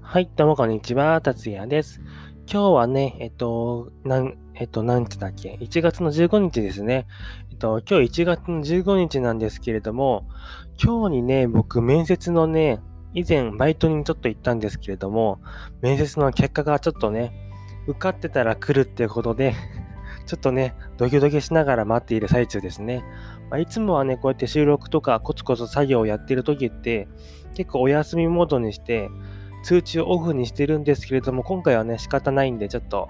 はい、どうもこんにちは、達也です。今日はね、えっと、なん、えっと、何日だっけ ?1 月の15日ですね。えっと、今日1月の15日なんですけれども、今日にね、僕、面接のね、以前、バイトにちょっと行ったんですけれども、面接の結果がちょっとね、受かってたら来るっていうことで、ちょっとね、ドキドキしながら待っている最中ですね。まあ、いつもはね、こうやって収録とかコツコツ作業をやってる時って、結構お休みモードにして、通知をオフにしてるんですけれども、今回はね、仕方ないんで、ちょっと、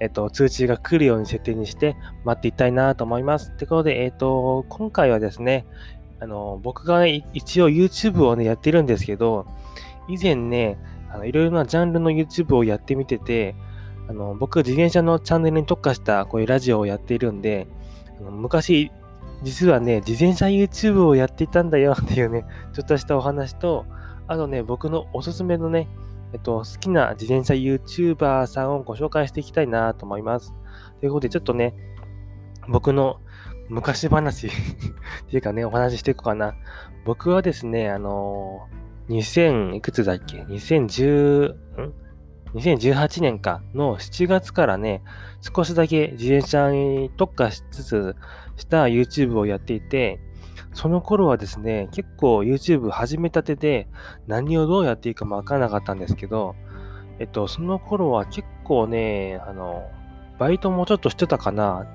えっと、通知が来るように設定にして待っていきたいなと思います。ってことで、えっと、今回はですね、あの、僕がね、一応 YouTube をね、やってるんですけど、以前ね、あのいろいろなジャンルの YouTube をやってみてて、あの、僕、自転車のチャンネルに特化したこういうラジオをやっているんで、あの昔、実はね、自転車 YouTube をやっていたんだよ っていうね、ちょっとしたお話と、あとね、僕のおすすめのね、えっと、好きな自転車 YouTuber さんをご紹介していきたいなと思います。ということで、ちょっとね、僕の昔話 っていうかね、お話ししていこうかな。僕はですね、あのー、2000、いくつだっけ ?2010、?2018 年かの7月からね、少しだけ自転車に特化しつつした YouTube をやっていて、その頃はですね、結構 YouTube 始めたてで何をどうやっていいかもわからなかったんですけど、えっと、その頃は結構ね、あの、バイトもちょっとしてたかな。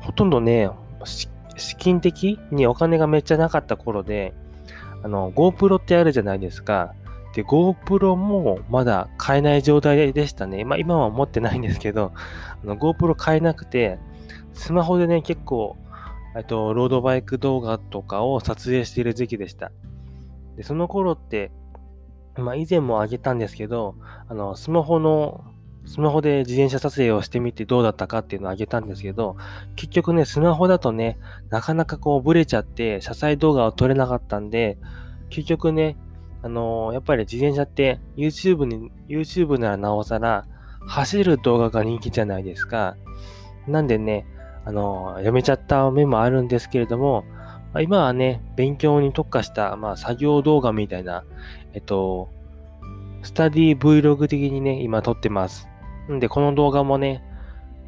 ほとんどね、資金的にお金がめっちゃなかった頃で、あの、GoPro ってあるじゃないですか。で、GoPro もまだ買えない状態でしたね。まあ今は持ってないんですけど、GoPro 買えなくて、スマホでね、結構、えっと、ロードバイク動画とかを撮影している時期でした。で、その頃って、まあ以前もあげたんですけど、あの、スマホの、スマホで自転車撮影をしてみてどうだったかっていうのをあげたんですけど、結局ね、スマホだとね、なかなかこうブレちゃって、車載動画を撮れなかったんで、結局ね、あのーやっぱり自転車って YouTube に、YouTube ならなおさら、走る動画が人気じゃないですか。なんでね、あのーやめちゃった面もあるんですけれども、ま今はね、勉強に特化した、まあ、作業動画みたいな、えっと、スタディ Vlog 的にね、今撮ってます。んで、この動画もね、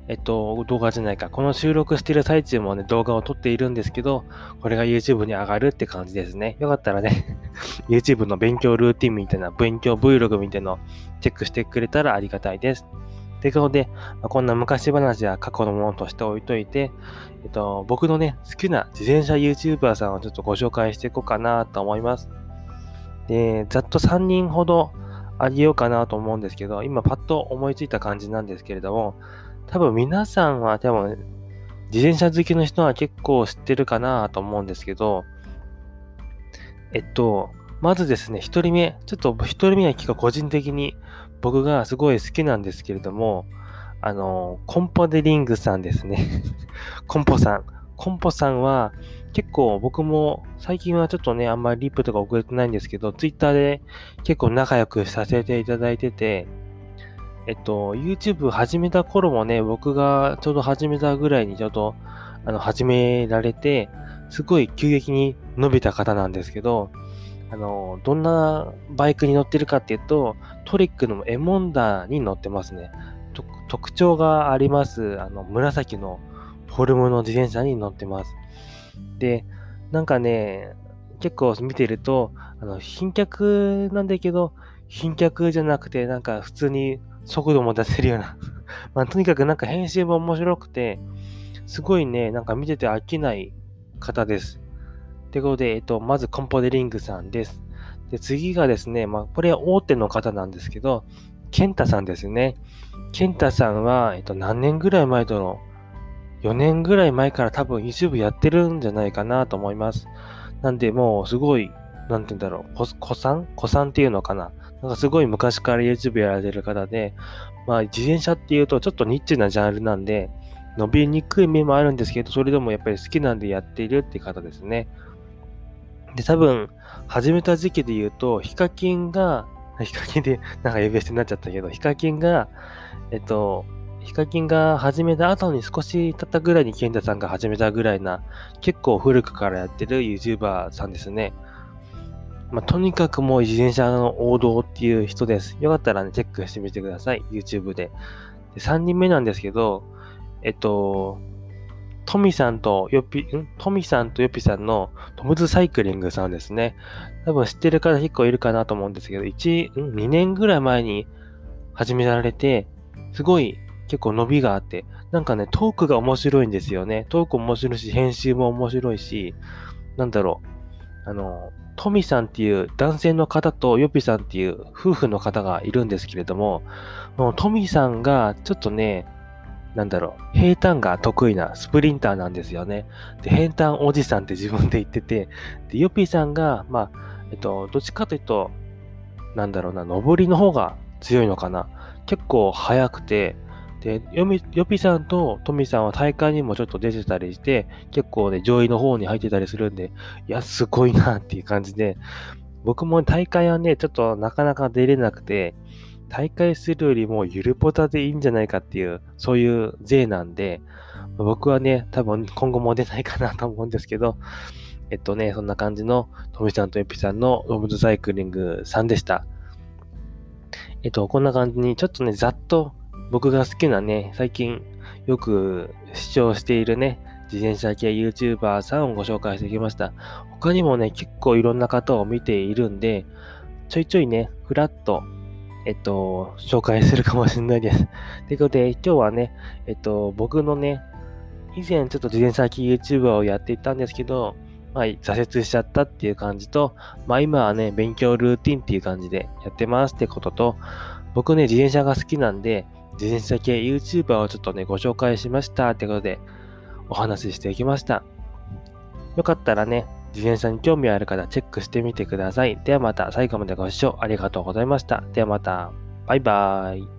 えっと、動画じゃないか。この収録している最中もね、動画を撮っているんですけど、これが YouTube に上がるって感じですね。よかったらね、YouTube の勉強ルーティンみたいな、勉強 Vlog みたいなのチェックしてくれたらありがたいです。ということで、こんな昔話は過去のものとして置いといて、えっと、僕のね、好きな自転車 YouTuber さんをちょっとご紹介していこうかなと思います。で、ざっと3人ほどあげようかなと思うんですけど、今パッと思いついた感じなんですけれども、多分皆さんは多分自転車好きの人は結構知ってるかなと思うんですけど、えっと、まずですね、一人目、ちょっと一人目は結構個人的に僕がすごい好きなんですけれども、あの、コンポデリングさんですね。コンポさん。コンポさんは結構僕も最近はちょっとね、あんまりリップとか送れてないんですけど、ツイッターで結構仲良くさせていただいてて、えっと、YouTube 始めた頃もね、僕がちょうど始めたぐらいにちょうど、あの、始められて、すごい急激に伸びた方なんですけど、あの、どんなバイクに乗ってるかっていうと、トリックのエモンダーに乗ってますね。特徴があります、あの、紫のフォルムの自転車に乗ってます。で、なんかね、結構見てると、あの、賓客なんだけど、賓客じゃなくて、なんか普通に速度も出せるような。まあ、とにかくなんか編集も面白くて、すごいね、なんか見てて飽きない方です。ということで、えっと、まずコンポデリングさんです。で、次がですね、まあ、これは大手の方なんですけど、ケンタさんですね。ケンタさんは、えっと、何年ぐらい前だろう。4年ぐらい前から多分 YouTube やってるんじゃないかなと思います。なんで、もうすごい、なんて言うんだろう、子さん子さんっていうのかな。なんかすごい昔から YouTube やられてる方で、まあ自転車っていうとちょっとニッチなジャンルなんで、伸びにくい面もあるんですけど、それでもやっぱり好きなんでやっているって方ですね。で、多分、始めた時期で言うと、ヒカキンが、ヒカキンでなんか呼び捨てになっちゃったけど、ヒカキンが、えっと、ヒカキンが始めた後に少し経ったぐらいにケンタさんが始めたぐらいな、結構古くからやってる YouTuber さんですね。まあ、とにかくもう自転車の王道っていう人です。よかったらね、チェックしてみてください。YouTube で。で3人目なんですけど、えっと、トミさんとヨピ、ん？トミさんとヨピさんのトムズサイクリングさんですね。多分知ってる方結構いるかなと思うんですけど、1、2年ぐらい前に始められて、すごい結構伸びがあって、なんかね、トークが面白いんですよね。トーク面白いし、編集も面白いし、なんだろう。あの、トミさんっていう男性の方とヨピさんっていう夫婦の方がいるんですけれども、もうトミさんがちょっとね、なんだろう、平坦が得意なスプリンターなんですよね。で、平坦おじさんって自分で言ってて、で、ヨピさんが、まあ、えっと、どっちかというと、なんだろうな、上りの方が強いのかな。結構速くて、で、ヨミヨピさんとトミさんは大会にもちょっと出てたりして、結構ね、上位の方に入ってたりするんで、いや、すごいなっていう感じで、僕も大会はね、ちょっとなかなか出れなくて、大会するよりもゆるポタでいいんじゃないかっていう、そういう税なんで、僕はね、多分今後も出ないかなと思うんですけど、えっとね、そんな感じのトミさんとエピさんのロブズサイクリングさんでした。えっと、こんな感じにちょっとね、ざっと僕が好きなね、最近よく視聴しているね、自転車系 YouTuber さんをご紹介してきました。他にもね、結構いろんな方を見ているんで、ちょいちょいね、ふらっと、えっと、紹介するかもしれないです。ということで、今日はね、えっと、僕のね、以前ちょっと自転車系 YouTuber をやっていたんですけど、まあ、挫折しちゃったっていう感じと、まあ今はね、勉強ルーティンっていう感じでやってますってことと、僕ね、自転車が好きなんで、自転車系 YouTuber をちょっとね、ご紹介しましたってことで、お話ししていきました。よかったらね、自転車に興味ある方チェックしてみてください。ではまた最後までご視聴ありがとうございました。ではまた、バイバーイ。